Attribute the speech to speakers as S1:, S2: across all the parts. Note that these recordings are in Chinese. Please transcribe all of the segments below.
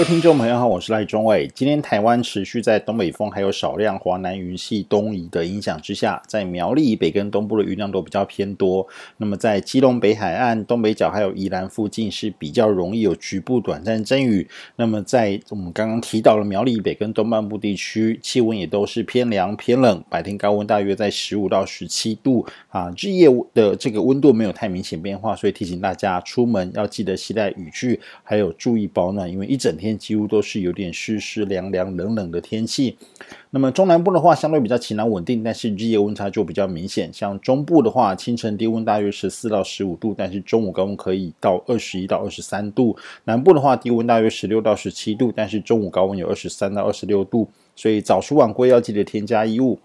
S1: 各位听众朋友好，我是赖中伟。今天台湾持续在东北风还有少量华南云系东移的影响之下，在苗栗以北跟东部的云量都比较偏多。那么在基隆北海岸、东北角还有宜兰附近是比较容易有局部短暂阵雨。那么在我们刚刚提到的苗栗以北跟东半部地区，气温也都是偏凉偏冷，白天高温大约在十五到十七度啊，日夜的这个温度没有太明显变化，所以提醒大家出门要记得携带雨具，还有注意保暖，因为一整天几乎都是有点湿湿凉凉冷冷的天气。那么中南部的话，相对比较晴朗稳定，但是日夜温差就比较明显。像中部的话，清晨低温大约十四到十五度，但是中午高温可以到二十一到二十三度。南部的话，低温大约十六到十七度，但是中午高温有二十三到二十六度。所以早出晚归要记得添加衣物。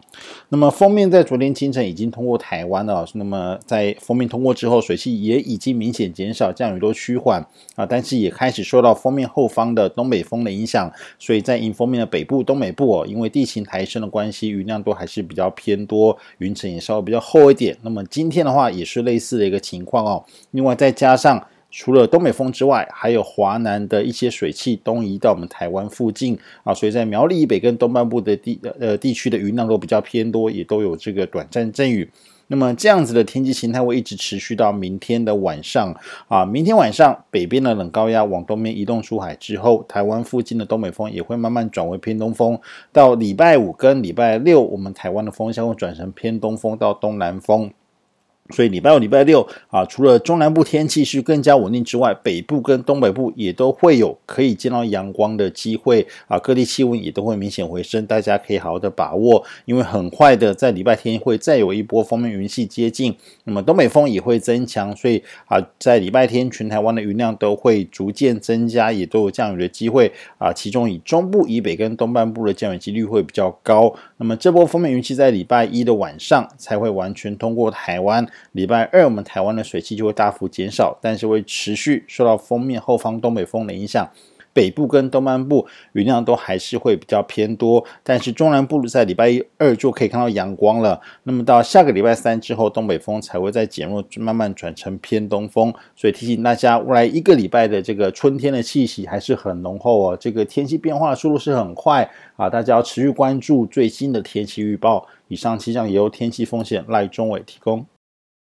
S1: 那么封面在昨天清晨已经通过台湾了，那么在封面通过之后，水汽也已经明显减少，降雨都趋缓啊，但是也开始受到封面后方的东北风的影响，所以在迎封面的北部、东北部哦，因为地形抬升的关系，云量都还是比较偏多，云层也稍微比较厚一点。那么今天的话也是类似的一个情况哦，另外再加上。除了东北风之外，还有华南的一些水汽东移到我们台湾附近啊，所以在苗栗以北跟东半部的地呃地区的云量都比较偏多，也都有这个短暂阵雨。那么这样子的天气形态会一直持续到明天的晚上啊。明天晚上北边的冷高压往东边移动出海之后，台湾附近的东北风也会慢慢转为偏东风。到礼拜五跟礼拜六，我们台湾的风向会转成偏东风到东南风。所以礼拜五、礼拜六啊，除了中南部天气是更加稳定之外，北部跟东北部也都会有可以见到阳光的机会啊，各地气温也都会明显回升，大家可以好好的把握，因为很快的在礼拜天会再有一波锋面云系接近，那么东北风也会增强，所以啊，在礼拜天全台湾的云量都会逐渐增加，也都有降雨的机会啊，其中以中部以北跟东半部的降雨几率会比较高。那么这波锋面云系在礼拜一的晚上才会完全通过台湾。礼拜二，我们台湾的水汽就会大幅减少，但是会持续受到锋面后方东北风的影响。北部跟东南部雨量都还是会比较偏多，但是中南部在礼拜一二就可以看到阳光了。那么到下个礼拜三之后，东北风才会再减弱，慢慢转成偏东风。所以提醒大家，未来一个礼拜的这个春天的气息还是很浓厚哦。这个天气变化速度是很快啊，大家要持续关注最新的天气预报。以上气象由天气风险赖中伟提供。